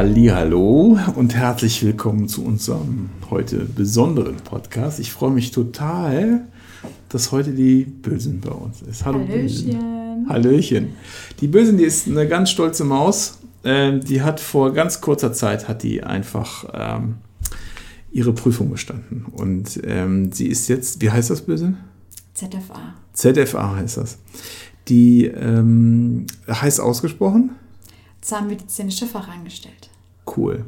Hallo und herzlich willkommen zu unserem heute besonderen Podcast. Ich freue mich total, dass heute die Bösen bei uns ist. Hallo Hallöchen. Bösen. Hallöchen. Die Bösen, die ist eine ganz stolze Maus. Ähm, die hat vor ganz kurzer Zeit hat die einfach ähm, ihre Prüfung bestanden und ähm, sie ist jetzt, wie heißt das Böse? ZFA. ZFA heißt das. Die heißt ausgesprochen? Zahnmedizinische Fachangestellte. Cool.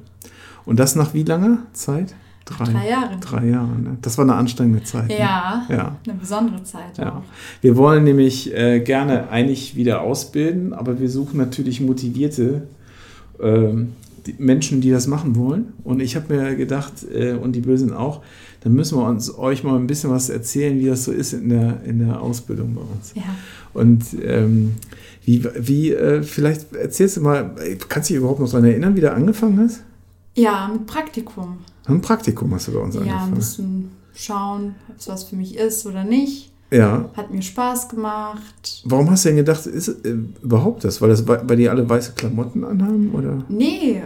Und das nach wie langer Zeit? Drei Jahre. Drei Jahre. Ne? Das war eine anstrengende Zeit. ne? Ja, Ja. eine besondere Zeit Ja. auch. Wir wollen nämlich äh, gerne eigentlich wieder ausbilden, aber wir suchen natürlich motivierte ähm, die Menschen, die das machen wollen. Und ich habe mir gedacht, äh, und die Bösen auch, dann müssen wir uns euch mal ein bisschen was erzählen, wie das so ist in der, in der Ausbildung bei uns. Ja. Und ähm, wie, wie äh, vielleicht erzählst du mal, kannst du dich überhaupt noch daran erinnern, wie du angefangen hast? ja, mit Praktikum. Ein Praktikum hast du bei uns Ja, ein angefangen. bisschen schauen, ob es was für mich ist oder nicht. Ja. Hat mir Spaß gemacht. Warum hast du denn gedacht, ist äh, überhaupt das? Weil das bei, bei dir alle weiße Klamotten anhaben? Oder? Nee.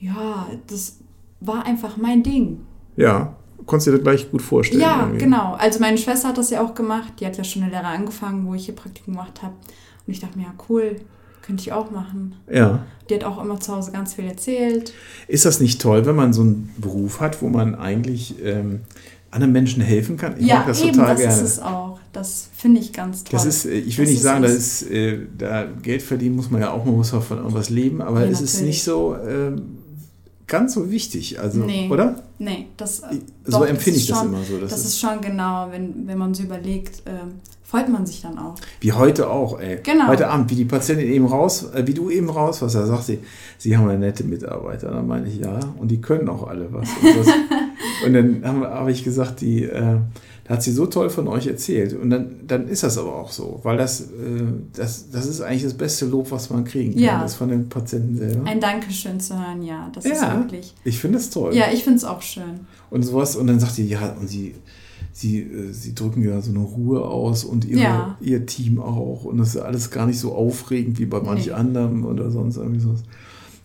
Ja, das war einfach mein Ding. Ja. Konntest du dir das gleich gut vorstellen? Ja, irgendwie? genau. Also meine Schwester hat das ja auch gemacht. Die hat ja schon eine Lehre angefangen, wo ich hier Praktikum gemacht habe. Und ich dachte mir, ja, cool, könnte ich auch machen. Ja. Die hat auch immer zu Hause ganz viel erzählt. Ist das nicht toll, wenn man so einen Beruf hat, wo man eigentlich ähm, anderen Menschen helfen kann? Ich ja, mag das eben, total das gerne. ist es auch. Das finde ich ganz toll. Das ist, äh, ich will Das nicht ist sagen, das es. ist, äh, da Geld verdienen muss man ja auch, man muss auch von irgendwas leben, aber Ja, es ist natürlich. nicht so ähm, ganz so wichtig, also, Nee. oder? Nee, das, äh, So doch, empfinde ist ich das schon, immer so. Das, Das ist, ist schon genau, wenn, wenn man so überlegt, ähm, freut man sich dann auch. wie heute auch, ey. Genau. Heute Abend, wie die Patientin eben raus, äh, wie du eben raus warst, da sagt sie, sie haben eine nette Mitarbeiter. Dann meine ich, ja, und die können auch alle was. Und, das, und dann habe hab ich gesagt, die, äh, da hat sie so toll von euch erzählt. Und dann, dann ist das aber auch so, weil das, äh, das, das ist eigentlich das beste Lob, was man kriegen kann. Ja. Das von den Patienten selber. Ein Dankeschön zu hören, ja, das ist Ja. wirklich. Ich finde das toll. Ja, ich finde es auch schön. Und sowas, und dann sagt die, ja, und sie, sie, äh, sie drücken ja so eine Ruhe aus und ihre, Ja. ihr Team auch. Und das ist alles gar nicht so aufregend wie bei manch Nee. anderen oder sonst irgendwie sowas.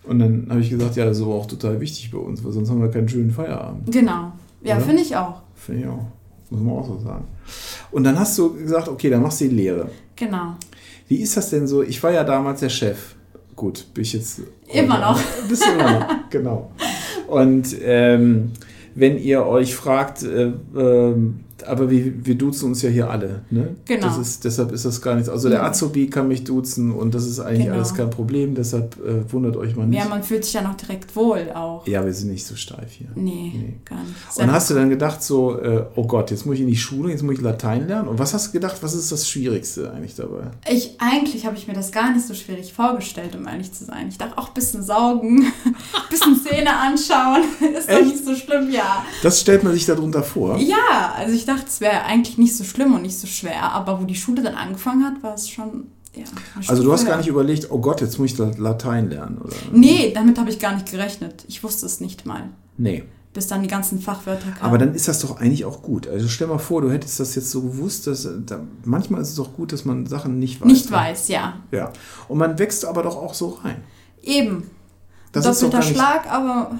Und dann habe ich gesagt, ja, das ist aber auch total wichtig bei uns, weil sonst haben wir keinen schönen Feierabend. Genau. Ja, finde ich auch. Finde ich auch. Muss man auch so sagen. Und dann hast du gesagt, okay, dann machst du die Lehre. Genau. Wie ist das denn so? Ich war ja damals der Chef. Gut, bin ich jetzt. Immer noch. Bist du immer noch, genau. Und ähm, wenn ihr euch fragt, äh, ähm, aber wir, wir duzen uns ja hier alle, ne? Genau. Ist, deshalb ist das gar nichts. Also der. Azubi kann mich duzen und das ist eigentlich Genau. alles kein Problem, deshalb äh, wundert euch mal nicht. Ja, man fühlt sich ja noch direkt wohl auch. Ja, wir sind nicht so steif hier. Nee, Nee. gar nicht. Und hast du dann gedacht so, äh, oh Gott, jetzt muss ich in die Schule, jetzt muss ich Latein lernen? Und was hast du gedacht, was ist das Schwierigste eigentlich dabei? Ich, eigentlich habe ich mir das gar nicht so schwierig vorgestellt, um ehrlich zu sein. Ich dachte auch ein bisschen saugen, bisschen Zähne anschauen. Ist doch Echt? nicht so schlimm, ja. Das stellt man sich darunter vor. Ja, also ich dachte, es wäre eigentlich nicht so schlimm und nicht so schwer, aber wo die Schule dann angefangen hat, war es schon, ja. Also du hast gar nicht überlegt, oh Gott, jetzt muss ich Latein lernen, oder? Nee, damit habe ich gar nicht gerechnet. Ich wusste es nicht mal, Nee. bis dann die ganzen Fachwörter kamen. Aber dann ist das doch eigentlich auch gut. Also stell mal vor, du hättest das jetzt so gewusst, dass da, manchmal ist es doch gut, dass man Sachen nicht weiß. nicht weiß, ja. Ja. Und man wächst aber doch auch so rein. Eben. Das ist Doppelter nicht, Schlag, aber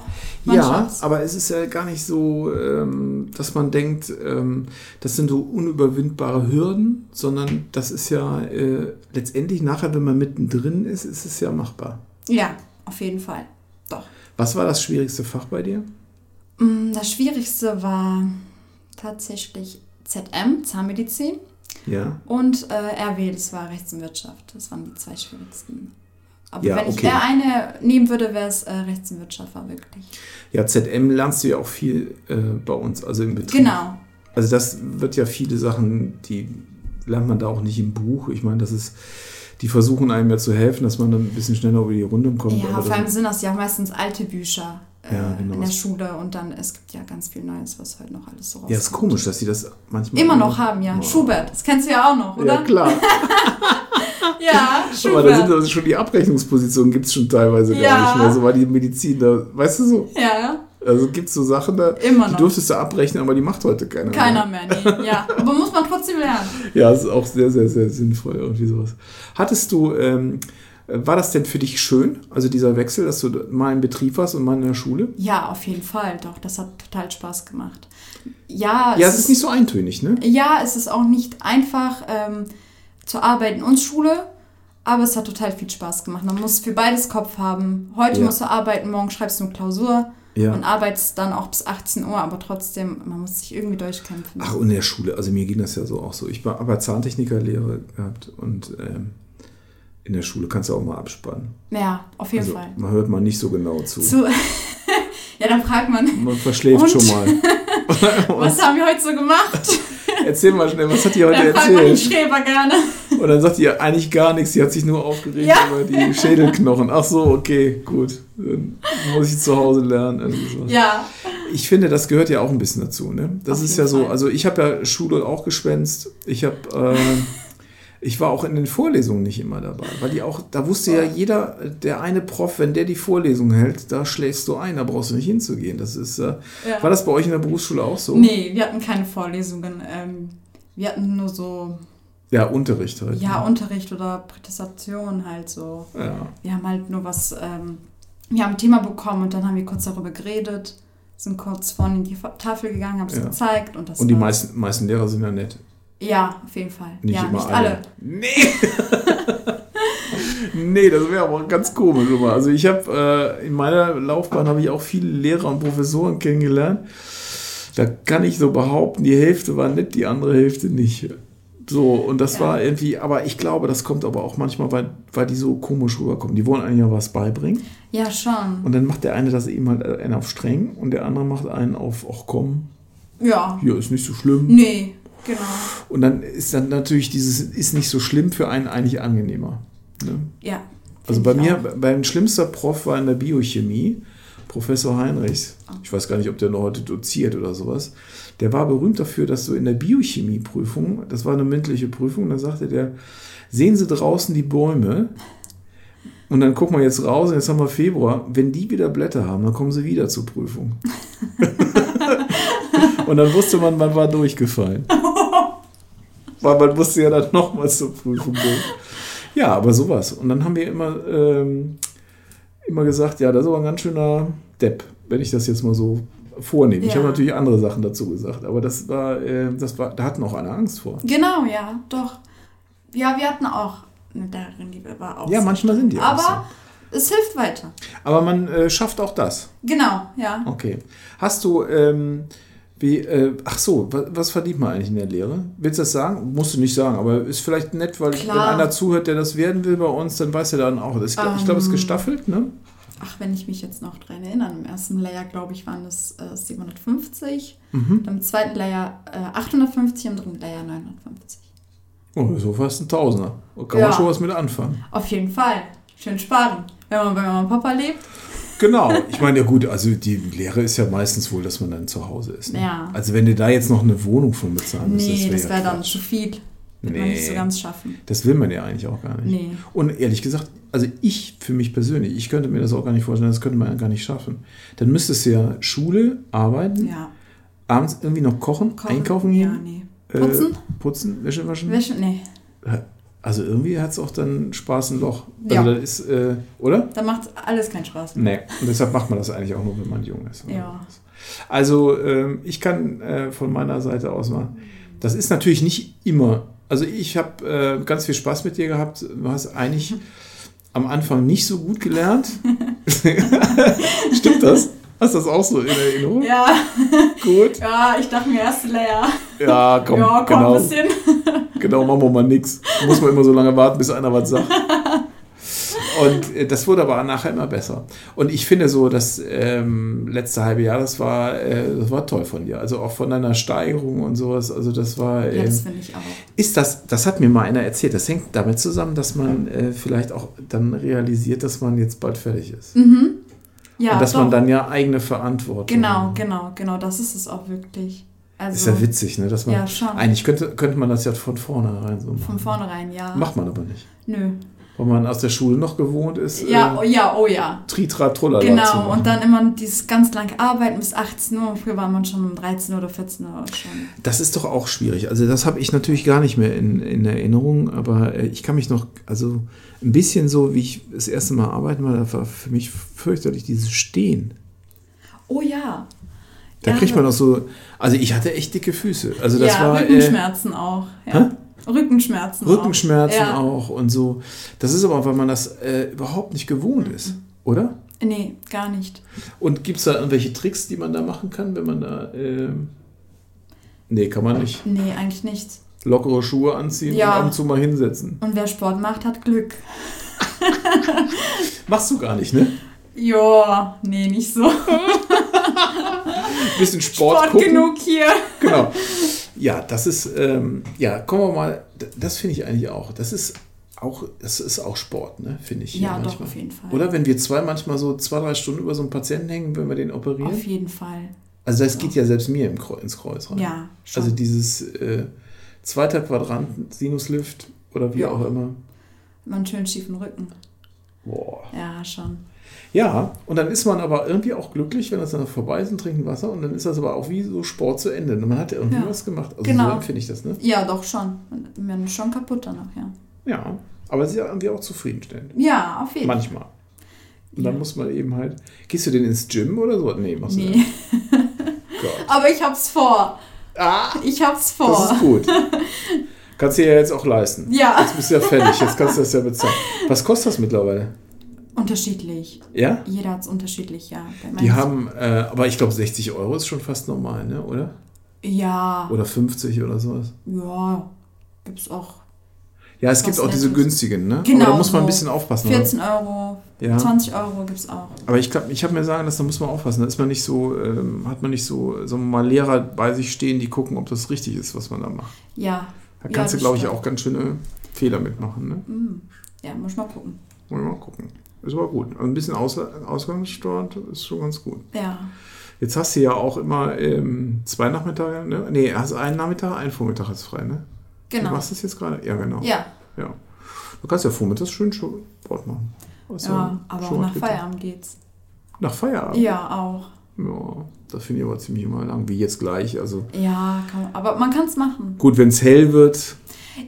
man Ja, schafft's. aber es ist ja gar nicht so, ähm, dass man denkt, ähm, das sind so unüberwindbare Hürden, sondern das ist ja äh, letztendlich nachher, wenn man mittendrin ist, ist es ja machbar. Ja, auf jeden Fall. Doch. Was war das schwierigste Fach bei dir? Mm, Das Schwierigste war tatsächlich ZM, Zahnmedizin, Ja. und äh, RW, das war Rechts und Wirtschaft. Das waren die zwei schwierigsten. Aber Ja, wenn ich okay. eher eine nehmen würde, wäre es äh, Rechts und Wirtschaft, war wirklich. Ja, ZM lernst du ja auch viel äh, bei uns, also im Betrieb. Genau. Also das wird ja viele Sachen, die lernt man da auch nicht im Buch. Ich meine, das ist, die versuchen einem ja zu helfen, dass man dann ein bisschen schneller über die Runde kommt. Ja, vor allem sind das ja meistens alte Bücher äh, Ja, genau. in der Schule und dann, es gibt ja ganz viel Neues, was heute noch alles so rauskommt. ja, ist komisch, dass sie das manchmal Immer noch haben, ja. Boah. Schubert, das kennst du ja auch noch, oder? Ja, klar. Ja, Aber da sind also schon die Abrechnungspositionen gibt es schon teilweise gar Ja. nicht mehr. So war die Medizin da, weißt du so? Ja, Also gibt es so Sachen da, Immer die durftest du abbrechen, aber die macht heute keiner. Keiner mehr, nee. Ja, aber muss man trotzdem lernen. Ja, das ist auch sehr, sehr, sehr sinnvoll, irgendwie sowas. Hattest du, ähm, war das denn für dich schön, also dieser Wechsel, dass du mal im Betrieb warst und mal in der Schule? Ja, auf jeden Fall, doch. Das hat total Spaß gemacht. Ja, Ja, es ist nicht so eintönig, ne? Ja, es ist auch nicht einfach ähm, zu arbeiten und Schule, aber es hat total viel Spaß gemacht. Man muss für beides Kopf haben. Heute Ja. musst du arbeiten, morgen schreibst du eine Klausur Ja. und arbeitest dann auch bis 18 Uhr, aber trotzdem, man muss sich irgendwie durchkämpfen. Ach, und in der Schule, also mir ging das ja so auch so. Ich war aber Zahntechnikerlehre gehabt und ähm, in der Schule kannst du auch mal abspannen. Ja, auf jeden Also Fall. man hört mal nicht so genau zu. Zu ja, dann fragt man, Man verschläft Und? schon mal. was haben wir heute so gemacht? Erzähl mal schnell, was hat die heute Dann erzählt? Schreber gerne. Und dann sagt die ja eigentlich gar nichts, sie hat sich nur aufgeregt Ja. über die Schädelknochen. Ach so, okay, gut. Dann muss ich zu Hause lernen. sowas. Ja, Ich finde, das gehört ja auch ein bisschen dazu. Ne? Das Auf ist ja so, also ich habe ja Schule auch geschwänzt. Ich habe, äh, ich war auch in den Vorlesungen nicht immer dabei, weil die auch, da wusste ja jeder, der eine Prof, wenn der die Vorlesung hält, da schläfst du ein, da brauchst du nicht hinzugehen. Das ist, äh, Ja. war das bei euch in der Berufsschule auch so? nee, wir hatten keine Vorlesungen. Ähm, wir hatten nur so, Ja, Unterricht halt. ja, Unterricht oder Präsentation halt so. ja. Wir haben halt nur was, ähm, wir haben ein Thema bekommen und dann haben wir kurz darüber geredet, sind kurz vorne in die Tafel gegangen, haben es Ja. gezeigt und das Und die meisten, meisten Lehrer sind ja nett. Ja, auf jeden Fall. Nicht ja, immer nicht alle. alle. Nee! nee, das wäre aber ganz komisch immer. Also ich habe äh, in meiner Laufbahn habe ich auch viele Lehrer und Professoren kennengelernt. Da kann ich so behaupten, die Hälfte war nett, die andere Hälfte nicht. So, und das Ja. war irgendwie, aber ich glaube, das kommt aber auch manchmal, weil, weil die so komisch rüberkommen. Die wollen einem ja was beibringen. Ja, schon. Und dann macht der eine das eben halt einen auf streng und der andere macht einen auf, ach komm, Ja. hier ist nicht so schlimm. Nee, genau. Und dann ist dann natürlich dieses, ist nicht so schlimm für einen eigentlich angenehmer. Ne? Ja. Also bei mir, auch. mein schlimmster Prof war in der Biochemie, Professor Heinrichs. Ich weiß gar nicht, ob der noch heute doziert oder sowas. Der war berühmt dafür, dass so in der Biochemieprüfung, das war eine mündliche Prüfung, da sagte der, sehen Sie draußen die Bäume und dann gucken wir jetzt raus, und jetzt haben wir Februar, wenn die wieder Blätter haben, dann kommen sie wieder zur Prüfung. und dann wusste man, man war durchgefallen. Weil man musste ja dann nochmals zur Prüfung gehen. Ja, aber sowas. Und dann haben wir immer, ähm, immer gesagt, ja, das ist aber ein ganz schöner Depp, wenn ich das jetzt mal so vornehme. Ich Ja. habe natürlich andere Sachen dazu gesagt, aber das war, äh, das war, da hatten auch alle Angst vor. Genau, ja, doch. Ja, wir hatten auch eine Lehrerin, die war auch Ja, manchmal sind die auch Aber es hilft weiter. Aber man äh, schafft auch das. Genau, ja. Okay. Hast du, ähm, wie, äh, ach so, was, was verdient man eigentlich in der Lehre? Willst du das sagen? Musst du nicht sagen, aber ist vielleicht nett, weil Klar. wenn einer zuhört, der das werden will bei uns, dann weiß er dann auch. Das, ich glaube, glaub, es ist Ähm. gestaffelt, ne? Ach, wenn ich mich jetzt noch dran erinnere, im ersten Layer, glaube ich, waren das äh, 750. Mhm. Im zweiten Layer äh, 850, im dritten Layer 950. Oh, so fast ein Tausender. Kann man Ja. schon was mit anfangen. Auf jeden Fall. Schön sparen. Wenn man bei Mama und Papa lebt. Genau. Ich meine, ja gut, also die Lehre ist ja meistens wohl, dass man dann zu Hause ist. Ne? Ja. Also wenn du da jetzt noch eine Wohnung von bezahlen müsstest, Nee, das ja wäre dann Quatsch. zu viel. Wird man Nee. nicht so ganz schaffen. Das will man ja eigentlich auch gar nicht. Nee. Und ehrlich gesagt, also ich für mich persönlich, ich könnte mir das auch gar nicht vorstellen, das könnte man ja gar nicht schaffen. Dann müsstest du ja Schule, arbeiten, Ja. abends irgendwie noch kochen, Kochen. einkaufen Ja, gehen, nee. äh, Putzen? putzen, Wäsche waschen. Wäsche? Nee. Also irgendwie hat es auch dann Spaß ein Loch. Also Ja. das ist, äh, oder? Da macht alles keinen Spaß. Nee. Und deshalb macht man das eigentlich auch nur, wenn man jung ist. oder Ja. Also ähm, ich kann äh, von meiner Seite aus machen. Das ist natürlich nicht immer. Also ich habe äh, ganz viel Spaß mit dir gehabt. Du hast eigentlich am Anfang nicht so gut gelernt. Stimmt das? Hast du das auch so in Erinnerung? Ja, Gut. ja, ich dachte mir erste Layer. Ja, komm, ja, komm, genau. ein bisschen. Genau, machen wir mal nix. Muss man immer so lange warten, bis einer was sagt. Und äh, das wurde aber nachher immer besser. Und ich finde so, das ähm, letzte halbe Jahr, das war, äh, das war toll von dir. Also auch von deiner Steigerung und sowas. Also das war. Ja, Äh, das finde ich auch. ist das, das hat mir mal einer erzählt, das hängt damit zusammen, dass man äh, vielleicht auch dann realisiert, dass man jetzt bald fertig ist. Mhm. Ja, und dass doch. man dann ja eigene Verantwortung Genau, genau, genau, das ist es auch wirklich. Also Ist ja witzig, ne? Dass man, Ja, schon. Eigentlich könnte, könnte man das ja von vornherein so machen. von vornherein, ja. Macht man aber nicht. Nö. Wo man aus der Schule noch gewohnt ist. Ja, äh, oh, ja, oh ja. Tritra Trullala Genau, und dann immer dieses ganz lange Arbeiten bis 18 Uhr. Früher war man schon um 13 oder 14 Uhr schon. Das ist doch auch schwierig. Also das habe ich natürlich gar nicht mehr in, in Erinnerung, aber äh, ich kann mich noch, also ein bisschen so, wie ich das erste Mal arbeiten war, das war für mich fürchterlich dieses Stehen. Oh ja. Da Ja, kriegt man auch so, also ich hatte echt dicke Füße. Also das ja, war äh, Rückenschmerzen auch. Ja. Hä? Rückenschmerzen. Rückenschmerzen auch. Ja. auch und so. Das ist aber, weil man das äh, überhaupt nicht gewohnt ist, oder? Nee, gar nicht. Und gibt es da irgendwelche Tricks, die man da machen kann, wenn man da. ähm, nee, kann man nicht. Nee, eigentlich nichts. Lockere Schuhe anziehen Ja. und ab und zu mal hinsetzen. Und wer Sport macht, hat Glück. Machst du gar nicht, ne? Ja, nee, nicht so. Bisschen Sport, Sport gucken. genug hier. Genau. Ja, das ist, ähm, ja, kommen wir mal, das finde ich eigentlich auch. Das ist auch, das ist auch Sport, ne? Finde ich. hier Ja, doch, auf jeden Fall. Oder wenn wir zwei manchmal so zwei, drei Stunden über so einen Patienten hängen, wenn wir den operieren. Auf jeden Fall. Also das geht ja selbst mir im Kreuz, ins Kreuz rein. Ja, schon. Also dieses äh, zweiter Quadrant, Sinuslift oder wie Ja. auch immer. Immer einen schönen schiefen Rücken. Boah. Ja, schon. Ja, und dann ist man aber irgendwie auch glücklich, wenn das dann vorbei ist und trinken Wasser und dann ist das aber auch wie so Sport zu Ende. Und man hat ja irgendwie Ja. was gemacht. Also Genau. so empfinde ich das, ne? Ja, doch schon. Man ist schon kaputt danach, ja. Ja, aber es ist ja irgendwie auch zufriedenstellend. Ja, auf jeden Fall. Manchmal. Und dann Ja. muss man eben halt. Gehst du denn ins Gym oder so? Nee, machst du Nee. nicht. Gott. Aber ich hab's vor. Ah, Ich hab's das vor. ist gut. Kannst du dir ja jetzt auch leisten. Ja. Jetzt bist du ja fertig, jetzt kannst du das ja bezahlen. Was kostet das mittlerweile? Unterschiedlich. Ja? Jeder hat's unterschiedlich, ja. Die haben, äh, aber ich glaube 60 Euro ist schon fast normal, ne? oder? Ja. Oder 50 oder sowas. Ja. Gibt's auch Ja, es gibt auch diese günstigen, ne? Genau, aber da muss man ein so bisschen aufpassen. oder? 14 Euro, Ja. 20 Euro gibt's auch. Aber ich glaube, ich habe mir sagen lassen, da muss man aufpassen. Da ist man nicht so, ähm, hat man nicht so, so mal Lehrer bei sich stehen, die gucken, ob das richtig ist, was man da macht. Ja. Da Ja, kannst du, das glaube ich, auch ganz schöne Fehler mitmachen. Ne? Mm. Ja, muss mal gucken. Wir mal gucken. Ist aber gut. Also ein bisschen Aus Ausgangssteuert ist schon ganz gut. Ja. Jetzt hast du ja auch immer ähm, zwei Nachmittage, ne? Nee, hast einen Nachmittag, einen Vormittag du frei, ne? Du Genau. machst das jetzt gerade? Ja, genau. Ja. ja. Du kannst ja vormittags schön Sport machen. Hast Ja, aber auch nach getan. Feierabend geht's. Nach Feierabend? Ja, auch. Ja, das finde ich aber ziemlich immer lang, wie jetzt gleich. Also Ja, kann man, aber man kann's machen. gut, wenn es hell wird,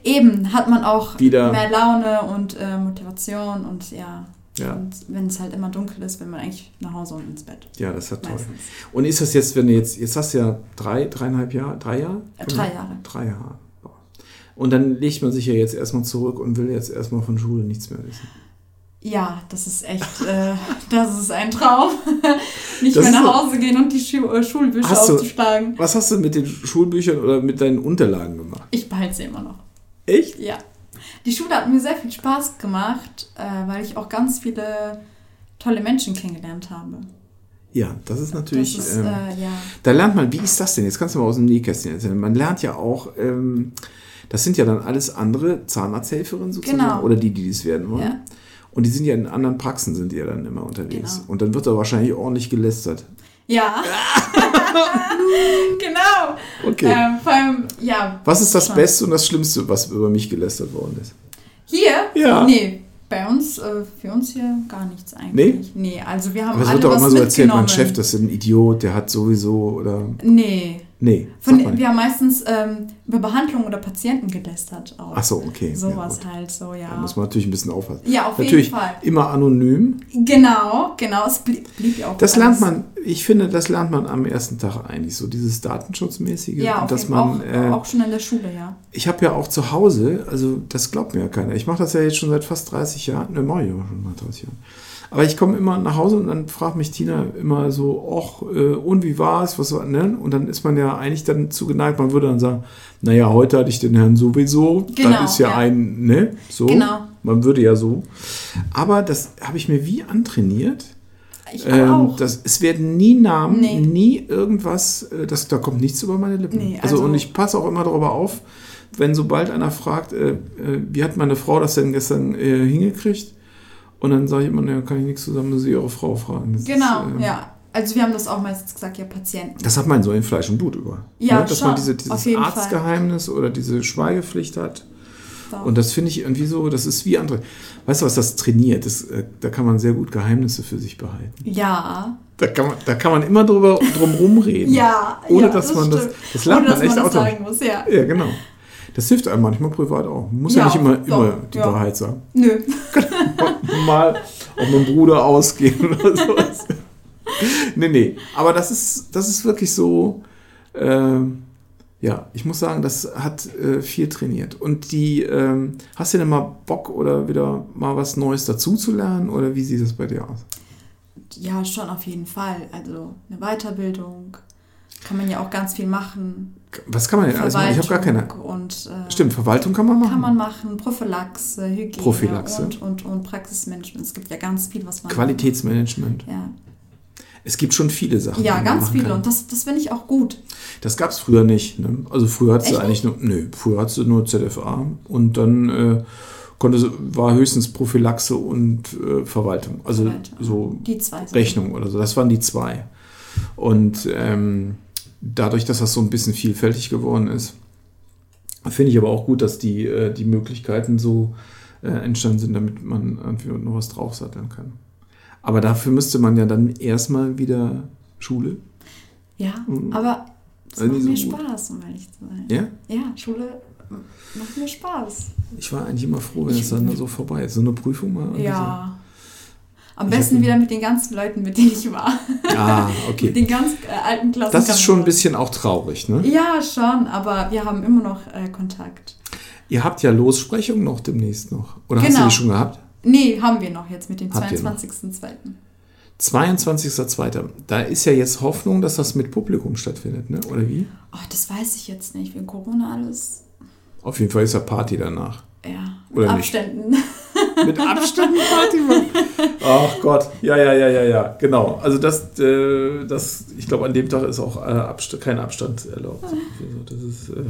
Eben hat man auch Wieder- mehr Laune und äh, Motivation und ja. Ja. Und wenn es halt immer dunkel ist, will man eigentlich nach Hause und ins Bett. ja, das ist ja toll. Meistens. Und ist das jetzt, wenn du jetzt, jetzt hast du ja drei, dreieinhalb Jahre, drei Jahre? Äh, drei Jahre. Drei Jahre. Und dann legt man sich ja jetzt erstmal zurück und will jetzt erstmal von Schule nichts mehr wissen. Ja, das ist echt, äh, das ist ein Traum. Nicht Das mehr nach Hause gehen und die Schu äh, Schulbücher Hast du- aufzuschlagen. Was hast du mit den Schulbüchern oder mit deinen Unterlagen gemacht? Ich behalte sie immer noch. Echt? Ja. Die Schule hat mir sehr viel Spaß gemacht, äh, weil ich auch ganz viele tolle Menschen kennengelernt habe. Ja, das ist natürlich. das ist, ähm, äh, ja. Da lernt man, wie ist das denn? Jetzt kannst du mal aus dem Nähkästchen erzählen. Man lernt ja auch, ähm, das sind ja dann alles andere Zahnarzthelferinnen sozusagen Genau. oder die, die das werden wollen. Ja. Und die sind ja in anderen Praxen, sind die ja dann immer unterwegs. Genau. Und dann wird da wahrscheinlich ordentlich gelästert. Ja. genau. Okay. Ähm, vor allem, ja. was ist das schon. Beste und das Schlimmste, was über mich gelästert worden ist? Hier? Ja. Nee, bei uns, äh, für uns hier gar nichts eigentlich. Nee? Nee, also wir haben Aber es alle wird doch immer so erzählt, mein. Chef, das ist ein Idiot, der hat sowieso oder. Nee. Nee. Von, mal wir haben meistens ähm, über Behandlung oder Patienten gelästert auch. Ach so, okay. Sowas ja, halt so, ja. Da muss man natürlich ein bisschen aufpassen. Ja, auf natürlich jeden Fall. immer anonym. Genau, genau. Es blieb, blieb ja auch Das lernt man, ich finde, das lernt man am ersten Tag eigentlich, so dieses Datenschutzmäßige. Ja, auf dass man. Auch, äh, auch schon in der Schule, ja. ich habe ja auch zu Hause, also das glaubt mir ja keiner. Ich mache das ja jetzt schon seit fast 30 Jahren, ne, mache ich aber schon seit 30 Jahren. Aber ich komme immer nach Hause und dann fragt mich Tina immer so, ach, äh, und wie war es, was war, ne? Und dann ist man ja eigentlich dann zu geneigt, man würde dann sagen, naja, heute hatte ich den Herrn sowieso, Genau, das ist ja, ja. ein, ne, so. Genau. Man würde ja so. Aber das habe ich mir wie antrainiert. Ich Ähm, auch. das, es werden nie Namen, Nee. nie irgendwas, äh, das, da kommt nichts über meine Lippen. Nee, also, also- und ich passe auch immer darüber auf, wenn sobald einer fragt, äh, äh, wie hat meine Frau das denn gestern äh, hingekriegt? Und dann sage ich immer, ne, kann ich nichts zusammen, nur sie ihre Frau fragen. Das genau, ist, ähm, ja. Also wir haben das auch meistens gesagt, ja, Patienten. Das hat man so in Fleisch und Blut über. Ja, ne? Dass schon, man diese, dieses. Arztgeheimnis oder diese Schweigepflicht hat. Doch. Und das finde ich irgendwie so, das ist wie andere. Weißt du, was das trainiert? Das, äh, da kann man sehr gut Geheimnisse für sich behalten. Ja. Da kann man, da kann man immer drüber, drum rumreden. Ja. Ohne ja, dass man das. stimmt. Das lernt Ohne, man dass echt man das automatisch. sagen muss, ja. Ja, genau. Das hilft einem manchmal privat auch. Man muss ja, Ja, nicht immer, doch, immer die ja. Wahrheit sagen. Nö. Mal auf meinen Bruder ausgehen oder sowas. nee, nee. Aber das ist, das ist wirklich so. ähm, ja, ich muss sagen, das hat äh, viel trainiert. Und die, ähm, hast du denn mal Bock oder wieder mal was Neues dazu zu lernen? Oder wie sieht das bei dir aus? Ja, schon auf jeden Fall. Also eine Weiterbildung kann man ja auch ganz viel machen. Was kann man denn alles machen? Ich habe gar keine. Und, äh, Stimmt, Verwaltung kann man machen. Kann man machen, Prophylaxe, Hygiene Prophylaxe. Und, und, und Praxismanagement. Es gibt ja ganz viel, was man. Qualitätsmanagement. Ja, Es gibt schon viele Sachen. ja ganz viele. kann. Und das, das finde ich auch gut. Das gab es früher nicht. Ne? Also früher hattest du Echt eigentlich nur, nö, früher hattest du nur ZFA und dann äh, konnte, sie- war höchstens Prophylaxe und äh, Verwaltung. Also Verwaltung. so Die zwei. Sachen. Rechnung oder so. Das waren die zwei. Und ähm, dadurch, dass das so ein bisschen vielfältig geworden ist, finde ich aber auch gut, dass die, äh, die Möglichkeiten so äh, entstanden sind, damit man irgendwie noch was draufsatteln kann. Aber dafür müsste man ja dann erstmal wieder Schule. Ja, Mhm. aber es Also macht so mir gut. Spaß, um ehrlich zu sein. Ja? Ja, Schule macht mir Spaß. Ich war eigentlich immer froh, wenn es dann so vorbei ist. So eine Prüfung mal. Ja. Am besten wieder mit den ganzen Leuten, mit denen ich war. Ah, Mit okay. den ganz äh, alten Klassen. Das ist schon ein bisschen auch traurig, ne? Ja, schon, aber wir haben immer noch äh, Kontakt. Ihr habt ja Lossprechung noch demnächst noch. Oder hast du Genau. die schon gehabt? Nee, haben wir noch jetzt mit dem Habt ihr noch? 22.02. 22.02. Da ist ja jetzt Hoffnung, dass das mit Publikum stattfindet, ne? Oder wie? Oh, das weiß ich jetzt nicht. Wegen Corona alles. Auf jeden Fall ist ja Party danach. Ja, Oder mit nicht? Mit Abständen Party machen. Ach Gott, ja, ja, ja, ja, ja, genau. Also das, äh, das ich glaube, an dem Tag ist auch äh, Abst kein Abstand erlaubt. Also das ist, äh,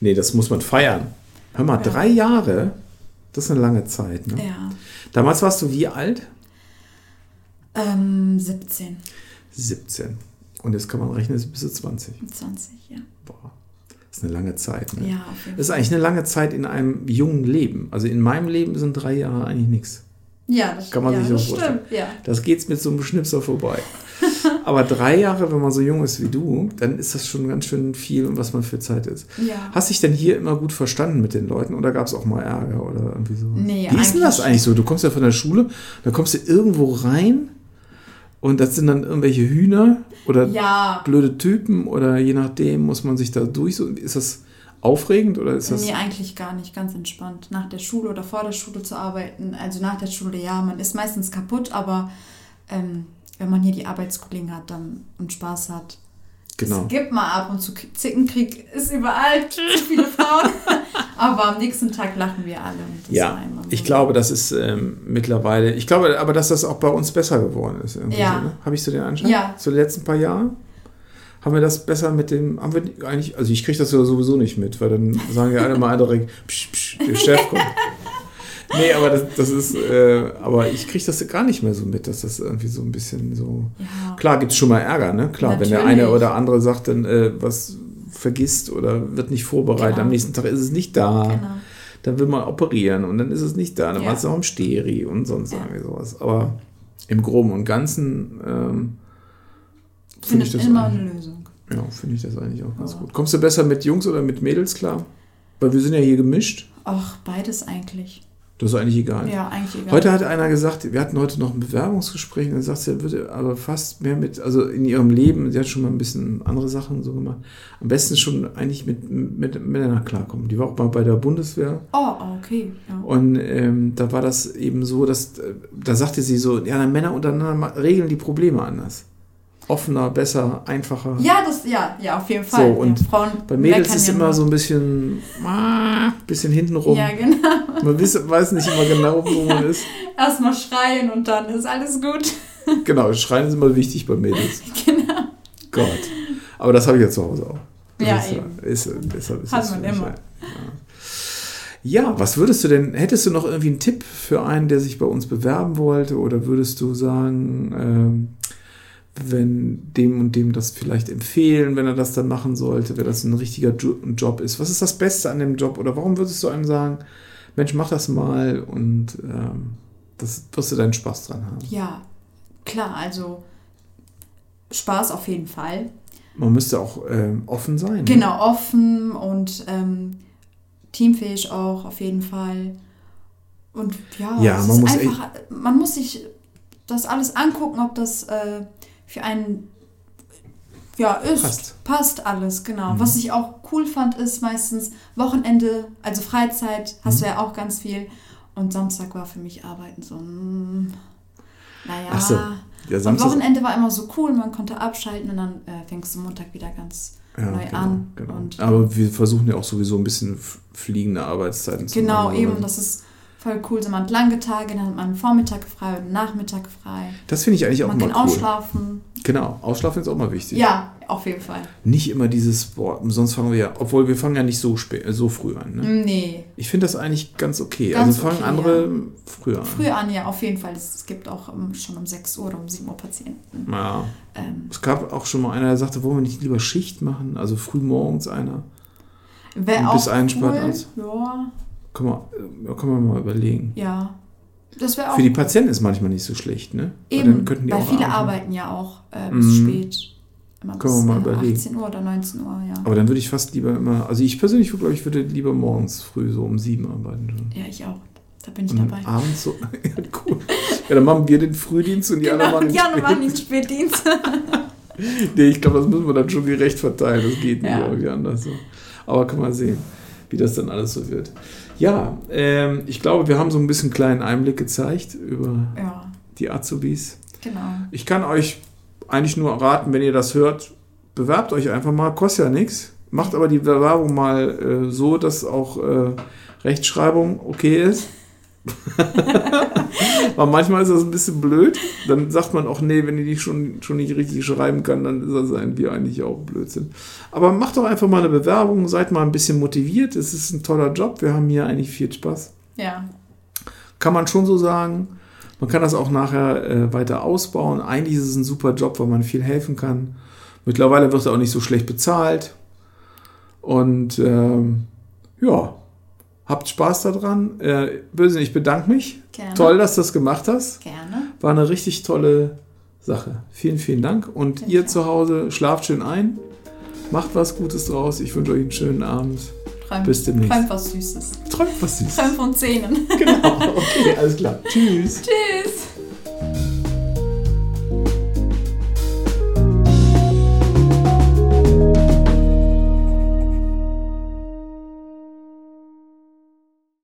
nee, das muss man feiern. Hör mal, Ja. drei Jahre, das ist eine lange Zeit. Ne? Ja. Damals warst du wie alt? Ähm, 17, 17. Und jetzt kann man rechnen, bist du 20. 20, ja. Boah, ist eine lange Zeit. Ne? Ja, Das ist eigentlich eine lange Zeit in einem jungen Leben. Also in meinem Leben sind drei Jahre eigentlich nichts. Ja, das, Kann man ja, sich so das vorstellen. stimmt, ja. Das geht's mit so einem Schnipsel vorbei. Aber drei Jahre, wenn man so jung ist wie du, dann ist das schon ganz schön viel, was man für Zeit ist. Ja. Hast dich denn hier immer gut verstanden mit den Leuten oder gab es auch mal Ärger oder irgendwie so? Nee, Wie ist denn das eigentlich so? Du kommst ja von der Schule, da kommst du irgendwo rein und das sind dann irgendwelche Hühner oder Ja, blöde Typen oder je nachdem muss man sich da durch. Ist das aufregend oder ist das. nee, eigentlich gar nicht. Ganz entspannt. Nach der Schule oder vor der Schule zu arbeiten. Also nach der Schule, ja, man ist meistens kaputt, aber ähm, wenn man hier die Arbeitskollegen hat dann und Spaß hat. Genau. Es gibt mal ab und zu Zickenkrieg, ist überall zu viele Frauen. aber am nächsten Tag lachen wir alle. Und das war Ja, ich glaube, das ist ähm, mittlerweile, ich glaube aber, dass das auch bei uns besser geworden ist. Ja. So, ne? Habe ich so den Anschein? Ja. Zu den letzten paar Jahren? Haben wir das besser mit dem, haben wir eigentlich, also ich kriege das ja sowieso nicht mit, weil dann sagen ja alle mal direkt, psch, psch, der Chef kommt. Nee, aber das, das ist, äh, aber ich kriege das gar nicht mehr so mit, dass das irgendwie so ein bisschen so. Ja. Klar gibt es schon mal Ärger, ne? Klar, wenn der Natürlich. eine oder andere sagt, dann äh, was vergisst oder wird nicht vorbereitet, Genau. am nächsten Tag ist es nicht da Genau. dann will man operieren und dann ist es nicht da, dann Ja. war es auch im Steri und sonst Ja. irgendwie sowas. Aber im Groben und Ganzen ähm, finde ich das immer eine Lösung. ja, finde ich das eigentlich auch ganz Ja. gut. Kommst du besser mit Jungs oder mit Mädels klar? Weil wir sind ja hier gemischt. Ach, beides eigentlich. Das ist eigentlich egal. Ja, eigentlich egal. Heute hat einer gesagt, wir hatten heute noch ein Bewerbungsgespräch und dann sagt sie, würde aber fast mehr mit, also in ihrem Leben, sie hat schon mal ein bisschen andere Sachen so gemacht, am besten schon eigentlich mit, mit Männern klarkommen. Die war auch mal bei der Bundeswehr Oh, okay. Ja. Und ähm, da war das eben so, dass äh, da sagte sie so, ja, dann Männer untereinander regeln die Probleme anders. Offener, besser, einfacher. Ja, das, ja, ja, auf jeden Fall. So, und ja, Frauen Bei Mädels ist ja immer nur. so ein bisschen, ah, bisschen hintenrum. Ja, genau. Man weiß, weiß nicht immer genau, wo man ist. Erstmal schreien und dann ist alles gut. Genau, Schreien ist immer wichtig bei Mädels. genau. Gott. Aber das habe ich ja zu Hause auch. Das Ja, ist, eben. Ist, deshalb ist Hat man immer. Ja. ja, was würdest du denn, hättest du noch irgendwie einen Tipp für einen, der sich bei uns bewerben wollte? Oder würdest du sagen, ähm, wenn dem und dem das vielleicht empfehlen, wenn er das dann machen sollte, wenn das ein richtiger Jo- Job ist? Was ist das Beste an dem Job? Oder warum würdest du einem sagen, Mensch, mach das mal und ähm, das wirst du deinen Spaß dran haben? Ja, klar, also Spaß auf jeden Fall. Man müsste auch ähm, offen sein. ne? Genau, offen und ähm, teamfähig auch auf jeden Fall. Und ja, Ja, man ist muss einfach, man muss sich das alles angucken, ob das äh, für einen ja, ist. Passt. Passt alles, genau. Mhm. Was ich auch cool fand, ist meistens Wochenende, also Freizeit, hast Mhm. du ja auch ganz viel. Und Samstag war für mich Arbeiten so, mm, naja. Ach so, Ja, Und Samstag. Wochenende war immer so cool, man konnte abschalten und dann äh, fängst du Montag wieder ganz Ja, neu genau, an. Genau. Und Aber wir versuchen ja auch sowieso ein bisschen fliegende Arbeitszeiten zu genau, eben, das ist voll cool. So man hat lange Tage, dann hat man einen Vormittag frei oder einen Nachmittag frei. Das finde ich eigentlich auch man mal kann cool. ausschlafen. Genau, ausschlafen ist auch mal wichtig. Ja, auf jeden Fall. Nicht immer dieses, boah, sonst fangen wir ja, obwohl wir fangen ja nicht so spät, so früh an. Ne? Nee, Ich finde das eigentlich ganz okay. Ganz also fangen okay, andere früher an. früher an, ja, auf jeden Fall. Es, gibt auch ähm, schon um 6 Uhr oder um 7 Uhr Patienten. Ja. Ähm, Es gab auch schon mal einer, der sagte, wollen wir nicht lieber Schicht machen? Also früh morgens einer. Wäre Und auch bis einspannt cool. Ja, Können wir, äh, können wir mal überlegen. ja. Das wäre auch Für die Patienten ist manchmal nicht so schlecht, ne? Weil Eben, weil auch viele abends- arbeiten ja auch äh, bis Mhm. spät. Immer Können wir bis mal äh, überlegen. 18 Uhr oder 19 Uhr, ja. Aber dann würde ich fast lieber immer, also ich persönlich glaube ich, würde lieber morgens früh so um sieben arbeiten. Ja, ich auch. Da bin ich Und dabei. abends so, ja, cool. Ja, dann machen wir den Frühdienst und die anderen Genau, machen den ja, machen den Spätdienst. Nee, ich glaube, das müssen wir dann schon gerecht verteilen. Das geht nicht Ja. irgendwie anders so. Aber kann man sehen, wie das dann alles so wird. Ja, ähm, ich glaube, wir haben so ein bisschen kleinen Einblick gezeigt über Ja, die Azubis. genau. Ich kann euch eigentlich nur raten, wenn ihr das hört, bewerbt euch einfach mal, kostet ja nichts. Macht aber die Bewerbung mal äh, so, dass auch äh, Rechtschreibung okay ist. Weil manchmal ist das ein bisschen blöd. Dann sagt man auch, nee, wenn die nicht schon, schon nicht richtig schreiben kann, dann ist das irgendwie eigentlich auch Blödsinn. Aber macht doch einfach mal eine Bewerbung, seid mal ein bisschen motiviert. Es ist ein toller Job. Wir haben hier eigentlich viel Spaß. Ja, Kann man schon so sagen. Man kann das auch nachher äh, weiter ausbauen. Eigentlich ist es ein super Job, weil man viel helfen kann. Mittlerweile wird er auch nicht so schlecht bezahlt. Und ähm, ja, habt Spaß daran. Äh, Böse, ich bedanke mich. gerne. Toll, dass du das gemacht hast. Gerne. War eine richtig tolle Sache. Vielen, vielen Dank. Und Ja, ihr zu Hause schlaft schön ein. Macht was Gutes draus. Ich wünsche euch einen schönen Abend. Träum, Bis demnächst. Träum was Süßes. Träumt was Süßes. Träum von Zähnen. Genau. Okay, alles klar. Tschüss. Tschüss.